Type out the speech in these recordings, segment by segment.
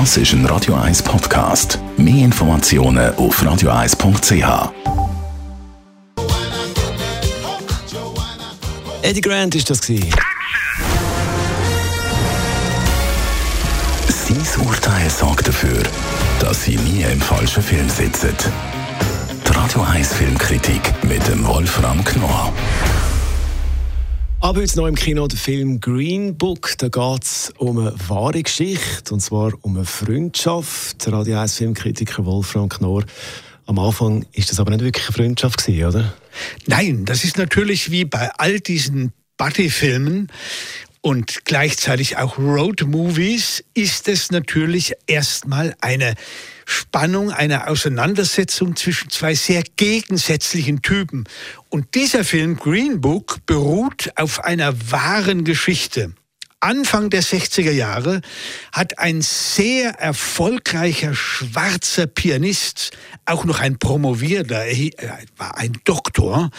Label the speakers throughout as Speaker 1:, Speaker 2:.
Speaker 1: Das ist ein Radio 1 Podcast. Mehr Informationen auf radio1.ch.
Speaker 2: Eddie Grant ist das gewesen.
Speaker 1: Sein Urteil sorgt dafür, dass Sie nie im falschen Film sitzen. Die Radio 1 Filmkritik mit dem Wolfram Knorr.
Speaker 2: Aber jetzt noch im Kino der Film Green Book. Da geht es um eine wahre Geschichte, und zwar um eine Freundschaft. Der Radio 1 Filmkritiker Wolfram Knorr. Am Anfang ist das aber nicht wirklich eine Freundschaft oder?
Speaker 3: Nein, das ist natürlich wie bei all diesen Buddy-Filmen und gleichzeitig auch Road-Movies ist es natürlich erstmal eine Spannung, eine Auseinandersetzung zwischen zwei sehr gegensätzlichen Typen. Und dieser Film Green Book beruht auf einer wahren Geschichte. Anfang der 60er Jahre hat ein sehr erfolgreicher schwarzer Pianist, auch noch ein Promovierter, er war ein Doktor,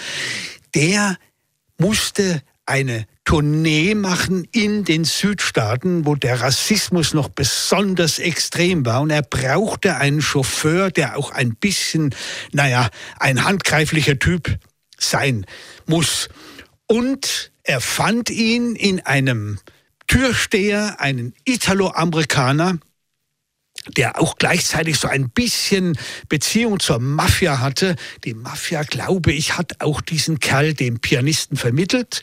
Speaker 3: der musste eine Tournee machen in den Südstaaten, wo der Rassismus noch besonders extrem war. Und er brauchte einen Chauffeur, der auch ein bisschen, naja, ein handgreiflicher Typ sein muss. Und er fand ihn in einem Türsteher, einen Italo-Amerikaner, der auch gleichzeitig so ein bisschen Beziehung zur Mafia hatte. Die Mafia, glaube ich, hat auch diesen Kerl dem Pianisten vermittelt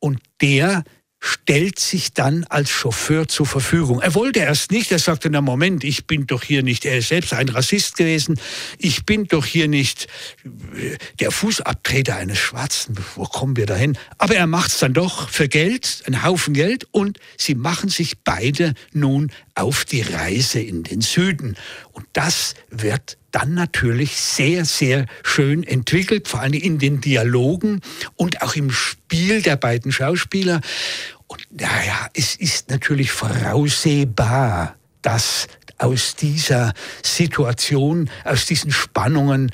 Speaker 3: und der stellt sich dann als Chauffeur zur Verfügung. Er wollte erst nicht, er sagte, na Moment, ich bin doch hier nicht, er ist selbst ein Rassist gewesen, ich bin doch hier nicht äh, der Fußabtreter eines Schwarzen, wo kommen wir dahin? Aber er macht es dann doch für Geld, einen Haufen Geld und sie machen sich beide nun auf die Reise in den Süden. Und das wird dann natürlich sehr, sehr schön entwickelt, vor allem in den Dialogen und auch im Spiel der beiden Schauspieler. Und naja, es ist natürlich voraussehbar, dass aus dieser Situation, aus diesen Spannungen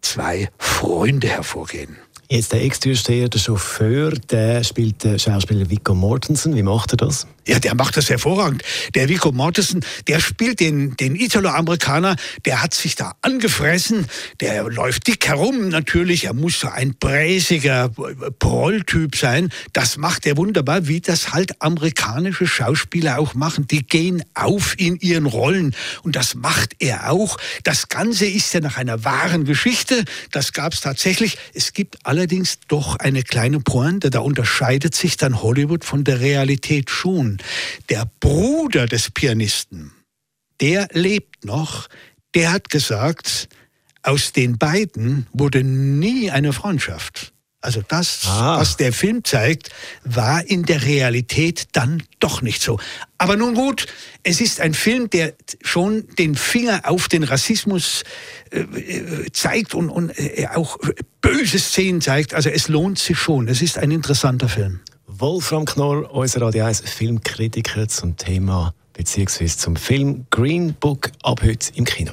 Speaker 3: zwei Freunde hervorgehen.
Speaker 2: Jetzt der Ex-Türsteher, der Chauffeur, der spielt der Schauspieler Vico Mortensen. Wie macht er das?
Speaker 3: Ja, der macht das hervorragend. Der Vico Mortensen, der spielt den, den Italo-Amerikaner, der hat sich da angefressen, der läuft dick herum natürlich, er muss so ein bräsiger Prolltyp sein. Das macht er wunderbar, wie das halt amerikanische Schauspieler auch machen. Die gehen auf in ihren Rollen und das macht er auch. Das Ganze ist ja nach einer wahren Geschichte, das gab es tatsächlich. Es gibt allerdings doch eine kleine Pointe, da unterscheidet sich dann Hollywood von der Realität schon. Der Bruder des Pianisten, der lebt noch, der hat gesagt, aus den beiden wurde nie eine Freundschaft. Also das, ah. was der Film zeigt, war in der Realität dann doch nicht so. Aber nun gut, es ist ein Film, der schon den Finger auf den Rassismus äh, äh zeigt und, und äh, auch böse Szenen zeigt. Also es lohnt sich schon. Es ist ein interessanter Film.
Speaker 2: Wolfram Knorr, unser Radio 1 Filmkritiker zum Thema bzw. zum Film Green Book ab heute im Kino.